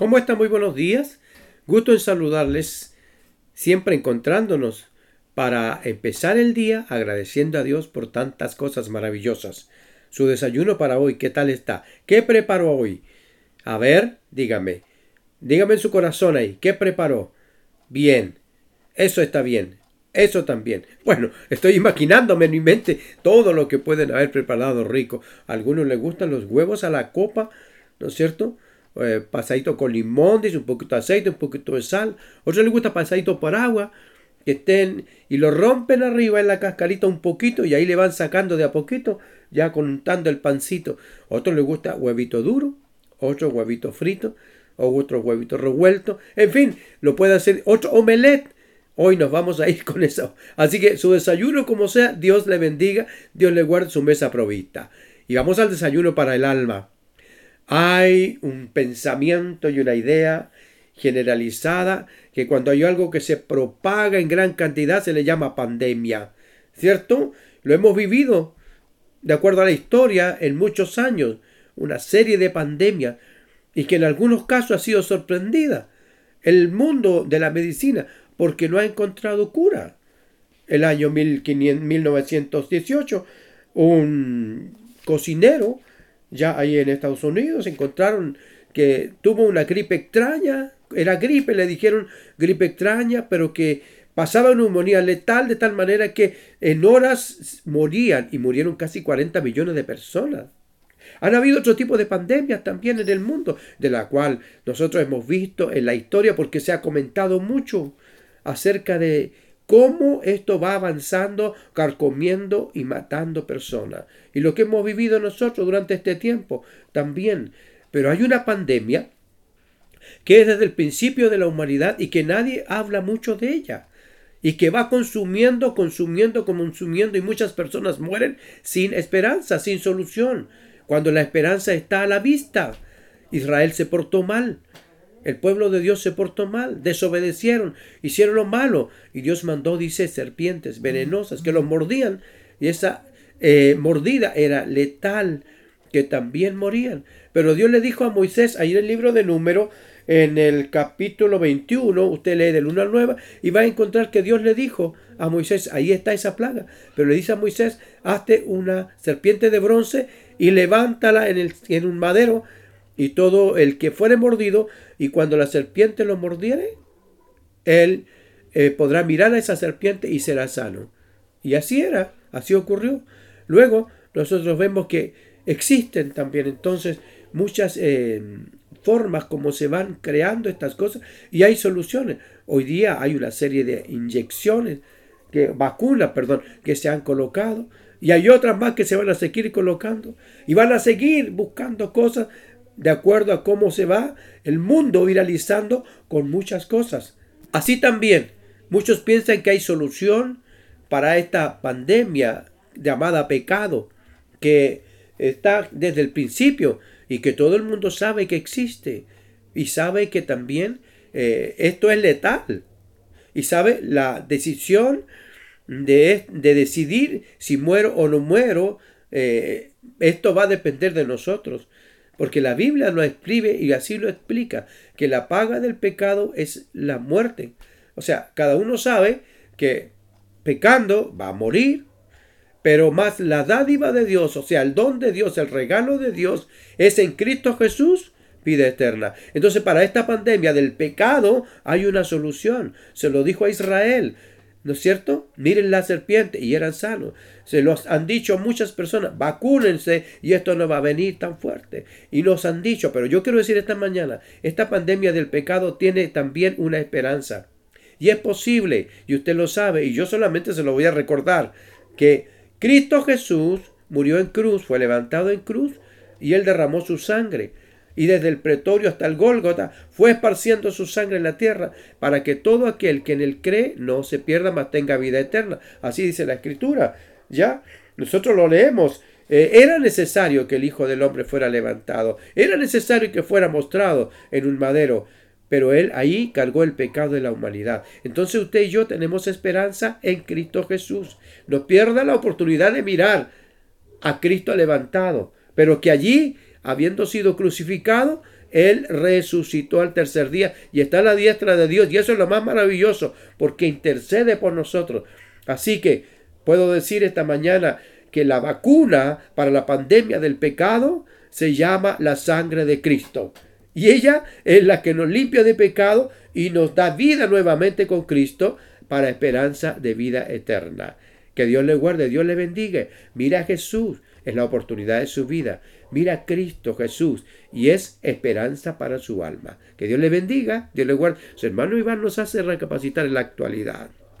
¿Cómo están? Muy buenos días. Gusto en saludarles, siempre encontrándonos para empezar el día agradeciendo a Dios por tantas cosas maravillosas. Su desayuno para hoy, ¿qué tal está? ¿Qué preparó hoy? A ver, dígame. Dígame en su corazón ahí, ¿qué preparó? Bien. Eso está bien. Eso también. Bueno, estoy imaginándome en mi mente todo lo que pueden haber preparado rico. A algunos les gustan los huevos a la copa, ¿no es cierto? Eh, pasadito con limón, dice un poquito de aceite, un poquito de sal. Otros les gusta pasadito por agua, que estén y lo rompen arriba en la cascarita un poquito y ahí le van sacando de a poquito, ya contando el pancito. Otros les gusta huevito duro, otro huevito frito, o otro huevito revuelto. En fin, lo puede hacer otro omelette. Hoy nos vamos a ir con eso. Así que su desayuno, como sea, Dios le bendiga, Dios le guarde su mesa provista. Y vamos al desayuno para el alma. Hay un pensamiento y una idea generalizada que cuando hay algo que se propaga en gran cantidad se le llama pandemia. ¿Cierto? Lo hemos vivido, de acuerdo a la historia, en muchos años, una serie de pandemias y que en algunos casos ha sido sorprendida el mundo de la medicina porque no ha encontrado cura. El año 1918, un cocinero ya ahí en Estados Unidos encontraron que tuvo una gripe extraña, era gripe, le dijeron gripe extraña, pero que pasaba neumonía letal de tal manera que en horas morían y murieron casi 40 millones de personas. Han habido otro tipo de pandemias también en el mundo, de la cual nosotros hemos visto en la historia porque se ha comentado mucho acerca de cómo esto va avanzando, carcomiendo y matando personas. Y lo que hemos vivido nosotros durante este tiempo también. Pero hay una pandemia que es desde el principio de la humanidad y que nadie habla mucho de ella. Y que va consumiendo, consumiendo, consumiendo y muchas personas mueren sin esperanza, sin solución. Cuando la esperanza está a la vista. Israel se portó mal. El pueblo de Dios se portó mal, desobedecieron, hicieron lo malo y Dios mandó, dice, serpientes venenosas que los mordían y esa eh, mordida era letal, que también morían. Pero Dios le dijo a Moisés, ahí en el libro de número, en el capítulo 21, usted lee del 1 al 9 y va a encontrar que Dios le dijo a Moisés, ahí está esa plaga, pero le dice a Moisés, hazte una serpiente de bronce y levántala en, el, en un madero y todo el que fuere mordido, y cuando la serpiente lo mordiere, él eh, podrá mirar a esa serpiente y será sano. Y así era, así ocurrió. Luego nosotros vemos que existen también entonces muchas eh, formas como se van creando estas cosas y hay soluciones. Hoy día hay una serie de inyecciones, que, vacunas, perdón, que se han colocado y hay otras más que se van a seguir colocando y van a seguir buscando cosas de acuerdo a cómo se va el mundo viralizando con muchas cosas. Así también, muchos piensan que hay solución para esta pandemia llamada pecado, que está desde el principio y que todo el mundo sabe que existe y sabe que también eh, esto es letal y sabe la decisión de, de, decidir si muero o no muero, eh, esto va a depender de nosotros. Porque la Biblia lo escribe y así lo explica, que la paga del pecado es la muerte. O sea, cada uno sabe que pecando va a morir, pero más la dádiva de Dios, o sea, el don de Dios, el regalo de Dios, es en Cristo Jesús, vida eterna. Entonces, para esta pandemia del pecado hay una solución. Se lo dijo a Israel. ¿No es cierto? Miren la serpiente y eran sanos. Se los han dicho muchas personas, vacúnense y esto no va a venir tan fuerte. Y nos han dicho, pero yo quiero decir esta mañana, esta pandemia del pecado tiene también una esperanza. Y es posible, y usted lo sabe, y yo solamente se lo voy a recordar, que Cristo Jesús murió en cruz, fue levantado en cruz, y él derramó su sangre y desde el pretorio hasta el Gólgota fue esparciendo su sangre en la tierra para que todo aquel que en él cree no se pierda, mas tenga vida eterna. Así dice la escritura. Ya, nosotros lo leemos. Eh, era necesario que el Hijo del Hombre fuera levantado. Era necesario que fuera mostrado en un madero. Pero Él ahí cargó el pecado de la humanidad. Entonces usted y yo tenemos esperanza en Cristo Jesús. No pierda la oportunidad de mirar a Cristo levantado. Pero que allí habiendo sido crucificado, Él resucitó al tercer día y está a la diestra de Dios. Y eso es lo más maravilloso, porque intercede por nosotros. Así que puedo decir esta mañana que la vacuna para la pandemia del pecado se llama la sangre de Cristo. Y ella es la que nos limpia de pecado y nos da vida nuevamente con Cristo para esperanza de vida eterna. Que Dios le guarde, Dios le bendiga. Mira a Jesús, es la oportunidad de su vida. Mira a Cristo Jesús y es esperanza para su alma. Que Dios le bendiga, Dios le guarde. Su hermano Iván nos hace recapacitar en la actualidad.